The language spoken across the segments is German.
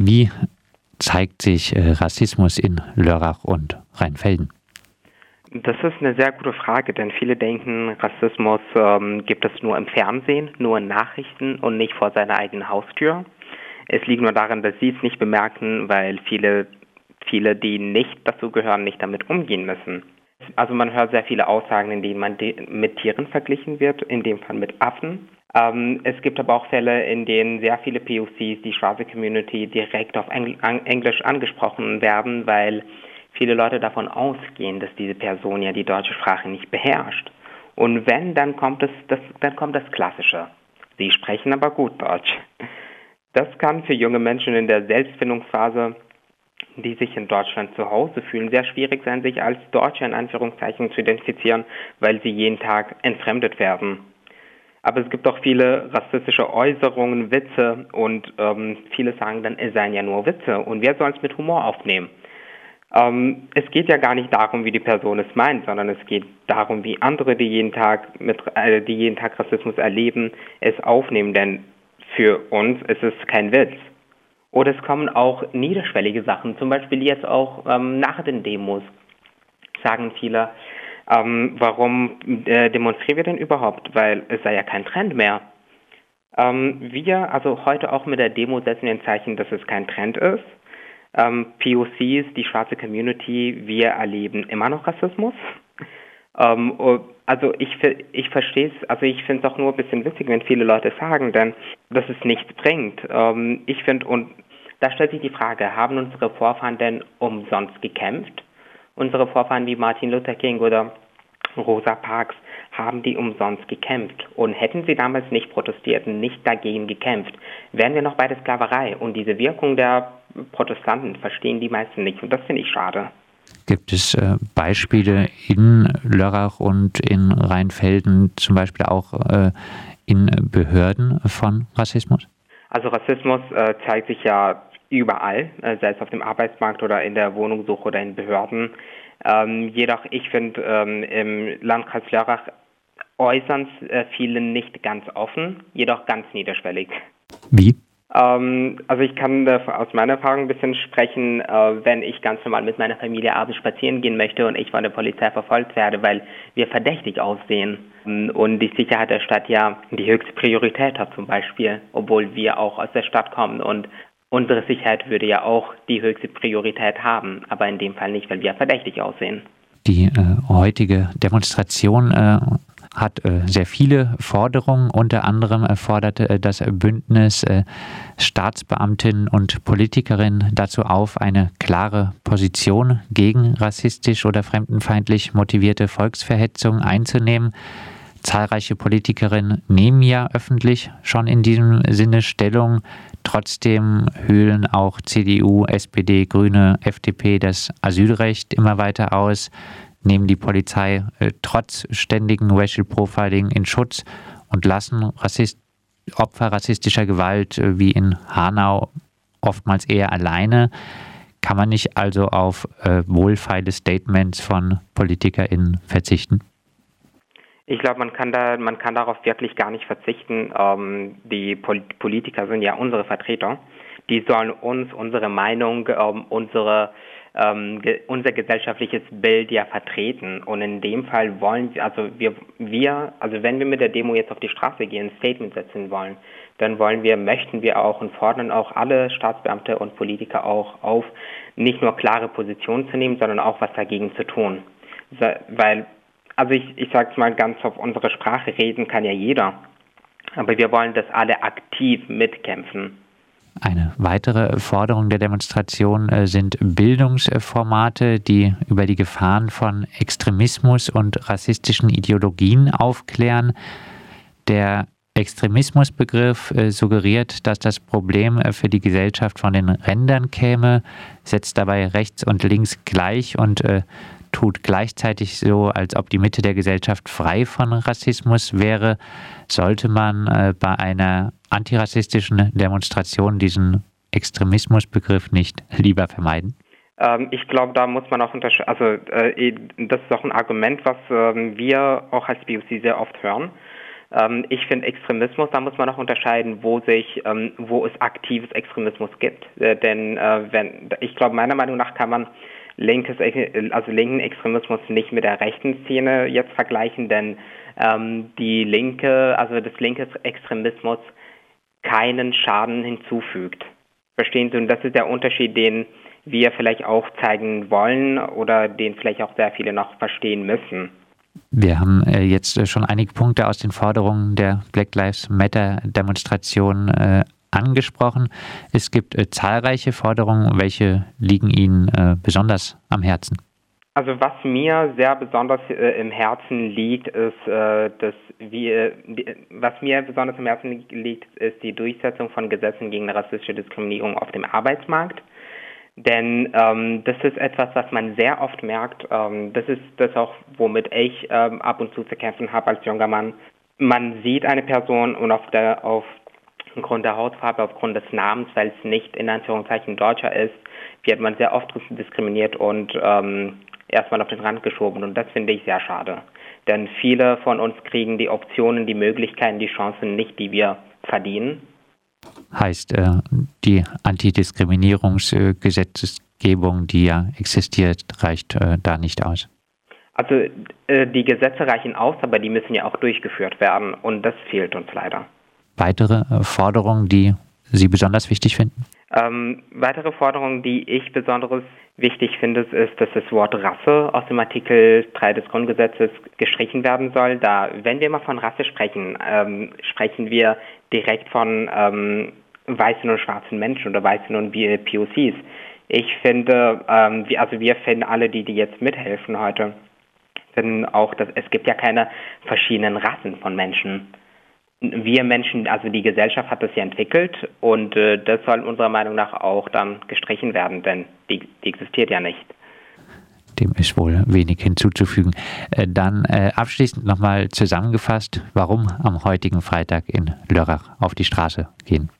Wie zeigt sich äh, Rassismus in Lörrach und Rheinfelden? Das ist eine sehr gute Frage, denn viele denken, Rassismus ähm, gibt es nur im Fernsehen, nur in Nachrichten und nicht vor seiner eigenen Haustür. Es liegt nur daran, dass sie es nicht bemerken, weil viele, viele, die nicht dazu gehören, nicht damit umgehen müssen. Also man hört sehr viele Aussagen, in denen man mit Tieren verglichen wird, in dem Fall mit Affen. Ähm, es gibt aber auch Fälle, in denen sehr viele POCs, die schwarze Community, direkt auf Engl Englisch angesprochen werden, weil viele Leute davon ausgehen, dass diese Person ja die deutsche Sprache nicht beherrscht. Und wenn, dann kommt es, das, dann kommt das Klassische. Sie sprechen aber gut Deutsch. Das kann für junge Menschen in der Selbstfindungsphase, die sich in Deutschland zu Hause fühlen, sehr schwierig sein, sich als Deutsche in Anführungszeichen zu identifizieren, weil sie jeden Tag entfremdet werden. Aber es gibt auch viele rassistische Äußerungen, Witze und ähm, viele sagen dann, es seien ja nur Witze und wer soll es mit Humor aufnehmen? Ähm, es geht ja gar nicht darum, wie die Person es meint, sondern es geht darum, wie andere, die jeden Tag mit, äh, die jeden Tag Rassismus erleben, es aufnehmen. Denn für uns ist es kein Witz. Oder es kommen auch niederschwellige Sachen, zum Beispiel jetzt auch ähm, nach den Demos sagen viele, ähm, warum äh, demonstrieren wir denn überhaupt? Weil es sei ja kein Trend mehr. Ähm, wir, also heute auch mit der Demo setzen wir ein Zeichen, dass es kein Trend ist ähm, POCs, die schwarze Community, wir erleben immer noch Rassismus. Ähm, also ich, ich verstehe es, also ich finde es auch nur ein bisschen witzig, wenn viele Leute sagen, denn dass es nichts bringt. Ähm, ich finde, und da stellt sich die Frage, haben unsere Vorfahren denn umsonst gekämpft? Unsere Vorfahren wie Martin Luther King oder Rosa Parks, haben die umsonst gekämpft. Und hätten sie damals nicht protestiert und nicht dagegen gekämpft, wären wir noch bei der Sklaverei. Und diese Wirkung der Protestanten verstehen die meisten nicht. Und das finde ich schade. Gibt es äh, Beispiele in Lörrach und in Rheinfelden, zum Beispiel auch äh, in Behörden von Rassismus? Also Rassismus äh, zeigt sich ja überall, äh, sei es auf dem Arbeitsmarkt oder in der Wohnungssuche oder in Behörden. Ähm, jedoch, ich finde, ähm, im Landkreis Lörrach äußern äh, viele nicht ganz offen, jedoch ganz niederschwellig. Wie? Ähm, also ich kann aus meiner Erfahrung ein bisschen sprechen, äh, wenn ich ganz normal mit meiner Familie abends spazieren gehen möchte und ich von der Polizei verfolgt werde, weil wir verdächtig aussehen und die Sicherheit der Stadt ja die höchste Priorität hat zum Beispiel, obwohl wir auch aus der Stadt kommen und unsere Sicherheit würde ja auch die höchste Priorität haben, aber in dem Fall nicht, weil wir verdächtig aussehen. Die äh, heutige Demonstration äh, hat äh, sehr viele Forderungen. Unter anderem forderte äh, das Bündnis äh, Staatsbeamtinnen und Politikerinnen dazu auf, eine klare Position gegen rassistisch oder fremdenfeindlich motivierte Volksverhetzung einzunehmen. Zahlreiche Politikerinnen nehmen ja öffentlich schon in diesem Sinne Stellung. Trotzdem höhlen auch CDU, SPD, Grüne, FDP das Asylrecht immer weiter aus nehmen die Polizei äh, trotz ständigen Racial Profiling in Schutz und lassen Rassist Opfer rassistischer Gewalt äh, wie in Hanau oftmals eher alleine. Kann man nicht also auf äh, wohlfeile Statements von PolitikerInnen verzichten? Ich glaube, man kann da, man kann darauf wirklich gar nicht verzichten. Ähm, die Pol Politiker sind ja unsere Vertreter. Die sollen uns unsere Meinung, ähm, unsere ähm, ge unser gesellschaftliches Bild ja vertreten. Und in dem Fall wollen wir, also wir, wir, also wenn wir mit der Demo jetzt auf die Straße gehen, ein Statement setzen wollen, dann wollen wir, möchten wir auch und fordern auch alle Staatsbeamte und Politiker auch auf, nicht nur klare Positionen zu nehmen, sondern auch was dagegen zu tun. Weil, also ich, ich sage es mal ganz auf unsere Sprache reden kann ja jeder. Aber wir wollen, dass alle aktiv mitkämpfen. Eine weitere Forderung der Demonstration äh, sind Bildungsformate, die über die Gefahren von Extremismus und rassistischen Ideologien aufklären. Der Extremismusbegriff äh, suggeriert, dass das Problem äh, für die Gesellschaft von den Rändern käme, setzt dabei rechts und links gleich und tut gleichzeitig so, als ob die Mitte der Gesellschaft frei von Rassismus wäre. Sollte man bei einer antirassistischen Demonstrationen diesen Extremismusbegriff nicht lieber vermeiden? Ähm, ich glaube, da muss man auch unterscheiden. Also, äh, das ist auch ein Argument, was ähm, wir auch als BOC sehr oft hören. Ähm, ich finde Extremismus, da muss man auch unterscheiden, wo sich, wo es aktives Extremismus gibt. Äh, denn äh, wenn, ich glaube, meiner Meinung nach kann man linkes, also linken Extremismus nicht mit der rechten Szene jetzt vergleichen, denn ähm, die linke, also das linke Extremismus keinen Schaden hinzufügt. Verstehen Sie? Und das ist der Unterschied, den wir vielleicht auch zeigen wollen oder den vielleicht auch sehr viele noch verstehen müssen. Wir haben äh, jetzt schon einige Punkte aus den Forderungen der Black Lives Matter Demonstration äh, angesprochen. Es gibt äh, zahlreiche Forderungen. Welche liegen Ihnen besonders am Herzen? Also was mir sehr besonders äh, im Herzen liegt, ist, äh, dass wir, was mir besonders im Herzen liegt, ist die Durchsetzung von Gesetzen gegen rassistische Diskriminierung auf dem Arbeitsmarkt. Denn ähm, das ist etwas, was man sehr oft merkt. Ähm, das ist das auch, womit ich ähm, ab und zu zu kämpfen habe als junger Mann. Man sieht eine Person und auf der, aufgrund der Hautfarbe, aufgrund des Namens, weil es nicht in Anführungszeichen Deutscher ist, wird man sehr oft diskriminiert und ähm, erstmal auf den Rand geschoben. Und das finde ich sehr schade. Denn viele von uns kriegen die Optionen, die Möglichkeiten, die Chancen nicht, die wir verdienen heißt äh, die Antidiskriminierungsgesetzgebung, die ja existiert, reicht äh, da nicht aus. Also äh, die Gesetze reichen aus, aber die müssen ja auch durchgeführt werden und das fehlt uns leider. Weitere Forderungen, die Sie besonders wichtig finden? Ähm, weitere Forderungen, die ich besonders wichtig finde, ist, dass das Wort Rasse aus dem Artikel 3 des Grundgesetzes gestrichen werden soll. Da, wenn wir mal von Rasse sprechen, ähm, sprechen wir direkt von ähm, weißen und schwarzen Menschen oder weißen und POCs. Ich finde, ähm, wir, also wir finden alle, die, die jetzt mithelfen heute, finden auch, dass es gibt ja keine verschiedenen Rassen von Menschen. Wir Menschen, also die Gesellschaft hat das ja entwickelt und äh, das soll unserer Meinung nach auch dann gestrichen werden, denn die, die existiert ja nicht. Dem ist wohl wenig hinzuzufügen. Äh, dann äh, abschließend nochmal zusammengefasst, warum am heutigen Freitag in Lörrach auf die Straße gehen.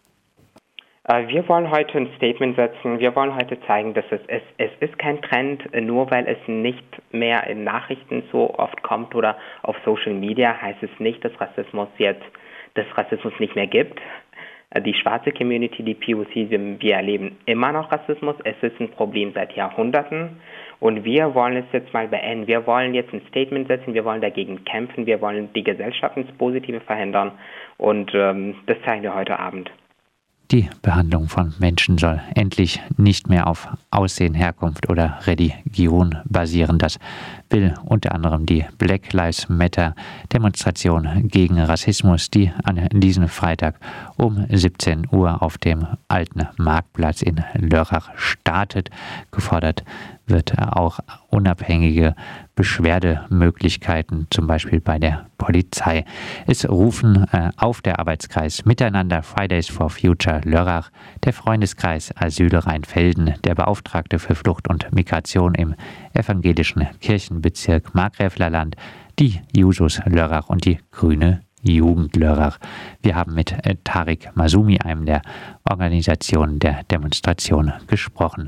Äh, wir wollen heute ein Statement setzen. Wir wollen heute zeigen, dass es, es, es ist kein Trend, nur weil es nicht mehr in Nachrichten so oft kommt oder auf Social Media, heißt es nicht, dass Rassismus jetzt, dass Rassismus nicht mehr gibt. Die schwarze Community, die POC, wir erleben immer noch Rassismus. Es ist ein Problem seit Jahrhunderten. Und wir wollen es jetzt mal beenden. Wir wollen jetzt ein Statement setzen, wir wollen dagegen kämpfen, wir wollen die Gesellschaft ins Positive verhindern. Und ähm, das zeigen wir heute Abend. Die Behandlung von Menschen soll endlich nicht mehr auf Aussehen, Herkunft oder Religion basieren. Das will unter anderem die Black Lives Matter Demonstration gegen Rassismus, die an diesem Freitag um 17 Uhr auf dem alten Marktplatz in Lörrach startet. Gefordert wird auch unabhängige Beschwerdemöglichkeiten, zum Beispiel bei der Polizei. Es rufen äh, auf der Arbeitskreis Miteinander Fridays for Future Lörrach, der Freundeskreis Asyl Rheinfelden, der Beauftragte für Flucht und Migration im evangelischen Kirchenbezirk Markgräflerland, die Jusos Lörrach und die Grüne Jugend Lörrach. Wir haben mit äh, Tarik Masumi, einem der Organisationen der Demonstration, gesprochen.